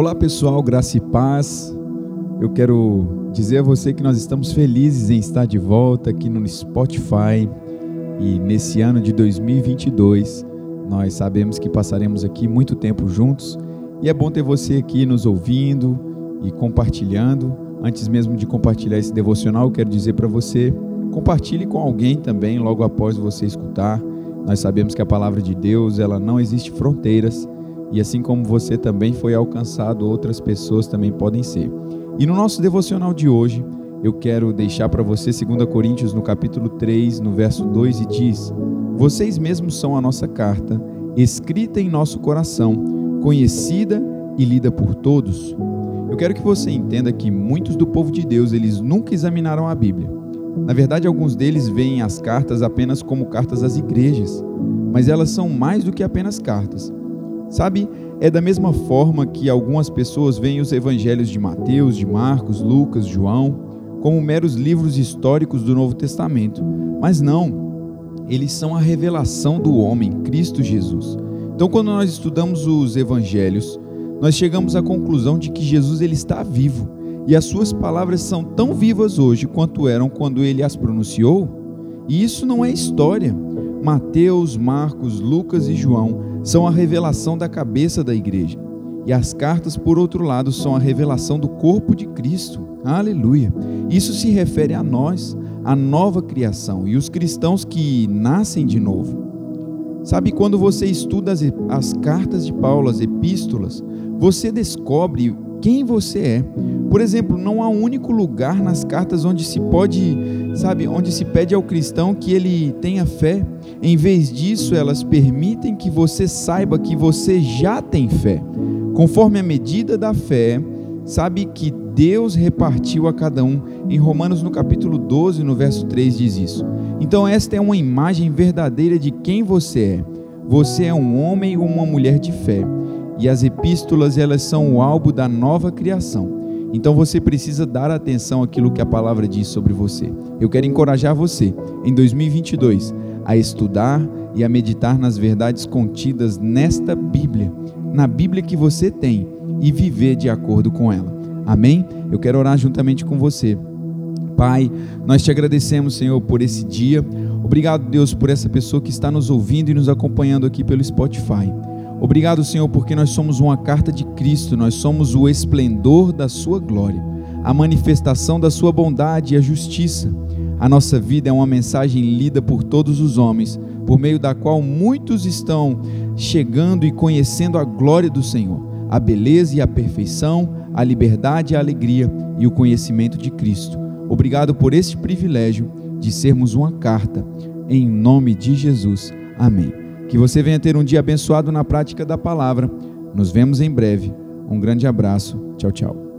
Olá pessoal, graça e paz. Eu quero dizer a você que nós estamos felizes em estar de volta aqui no Spotify e nesse ano de 2022 nós sabemos que passaremos aqui muito tempo juntos e é bom ter você aqui nos ouvindo e compartilhando. Antes mesmo de compartilhar esse devocional, eu quero dizer para você, compartilhe com alguém também logo após você escutar. Nós sabemos que a palavra de Deus, ela não existe fronteiras e assim como você também foi alcançado, outras pessoas também podem ser. E no nosso devocional de hoje, eu quero deixar para você 2 Coríntios no capítulo 3, no verso 2 e diz: Vocês mesmos são a nossa carta, escrita em nosso coração, conhecida e lida por todos. Eu quero que você entenda que muitos do povo de Deus, eles nunca examinaram a Bíblia. Na verdade, alguns deles veem as cartas apenas como cartas às igrejas, mas elas são mais do que apenas cartas. Sabe, é da mesma forma que algumas pessoas veem os evangelhos de Mateus, de Marcos, Lucas, João como meros livros históricos do Novo Testamento, mas não, eles são a revelação do homem, Cristo Jesus. Então, quando nós estudamos os evangelhos, nós chegamos à conclusão de que Jesus ele está vivo e as suas palavras são tão vivas hoje quanto eram quando ele as pronunciou. E isso não é história. Mateus, Marcos, Lucas e João são a revelação da cabeça da igreja. E as cartas, por outro lado, são a revelação do corpo de Cristo. Aleluia. Isso se refere a nós, a nova criação e os cristãos que nascem de novo. Sabe, quando você estuda as, as cartas de Paulo, as epístolas, você descobre quem você é. Por exemplo, não há um único lugar nas cartas onde se pode, sabe, onde se pede ao cristão que ele tenha fé. Em vez disso, elas permitem que você saiba que você já tem fé. Conforme a medida da fé, sabe que Deus repartiu a cada um. Em Romanos no capítulo 12, no verso 3 diz isso. Então esta é uma imagem verdadeira de quem você é. Você é um homem ou uma mulher de fé. E as epístolas, elas são o álbum da nova criação. Então você precisa dar atenção àquilo que a palavra diz sobre você. Eu quero encorajar você, em 2022, a estudar e a meditar nas verdades contidas nesta Bíblia, na Bíblia que você tem, e viver de acordo com ela. Amém? Eu quero orar juntamente com você. Pai, nós te agradecemos, Senhor, por esse dia. Obrigado, Deus, por essa pessoa que está nos ouvindo e nos acompanhando aqui pelo Spotify. Obrigado, Senhor, porque nós somos uma carta de Cristo, nós somos o esplendor da Sua glória, a manifestação da Sua bondade e a justiça. A nossa vida é uma mensagem lida por todos os homens, por meio da qual muitos estão chegando e conhecendo a glória do Senhor, a beleza e a perfeição, a liberdade e a alegria e o conhecimento de Cristo. Obrigado por este privilégio de sermos uma carta, em nome de Jesus. Amém. Que você venha ter um dia abençoado na prática da palavra. Nos vemos em breve. Um grande abraço. Tchau, tchau.